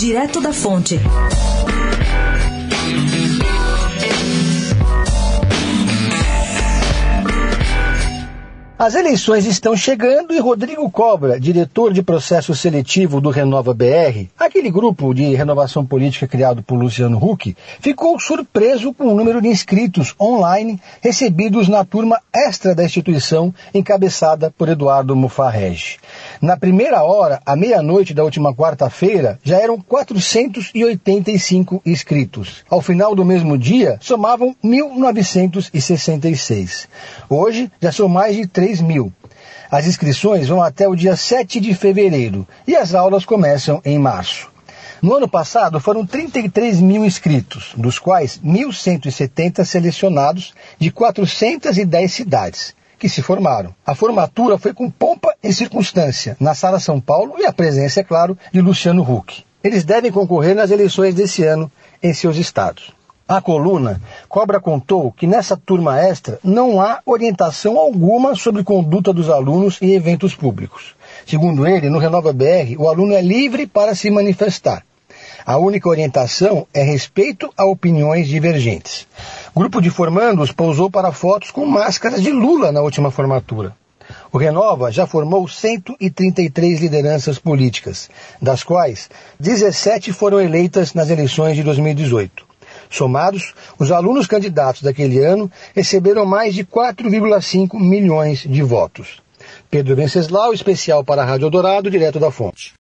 Direto da Fonte. As eleições estão chegando e Rodrigo Cobra, diretor de processo seletivo do Renova BR, aquele grupo de renovação política criado por Luciano Huck, ficou surpreso com o número de inscritos online recebidos na turma extra da instituição encabeçada por Eduardo Mufarrege. Na primeira hora, à meia-noite da última quarta-feira, já eram 485 inscritos. Ao final do mesmo dia, somavam 1.966. Hoje, já são mais de 3 mil. As inscrições vão até o dia 7 de fevereiro e as aulas começam em março. No ano passado foram 33 mil inscritos, dos quais 1.170 selecionados de 410 cidades que se formaram. A formatura foi com pompa e circunstância, na Sala São Paulo e a presença, é claro, de Luciano Huck. Eles devem concorrer nas eleições desse ano em seus estados. A coluna Cobra contou que nessa turma extra não há orientação alguma sobre conduta dos alunos em eventos públicos. Segundo ele, no Renova BR, o aluno é livre para se manifestar. A única orientação é respeito a opiniões divergentes. Grupo de formandos pousou para fotos com máscaras de Lula na última formatura. O Renova já formou 133 lideranças políticas, das quais 17 foram eleitas nas eleições de 2018. Somados, os alunos candidatos daquele ano receberam mais de 4,5 milhões de votos. Pedro Venceslau, especial para a Rádio Dourado, direto da fonte.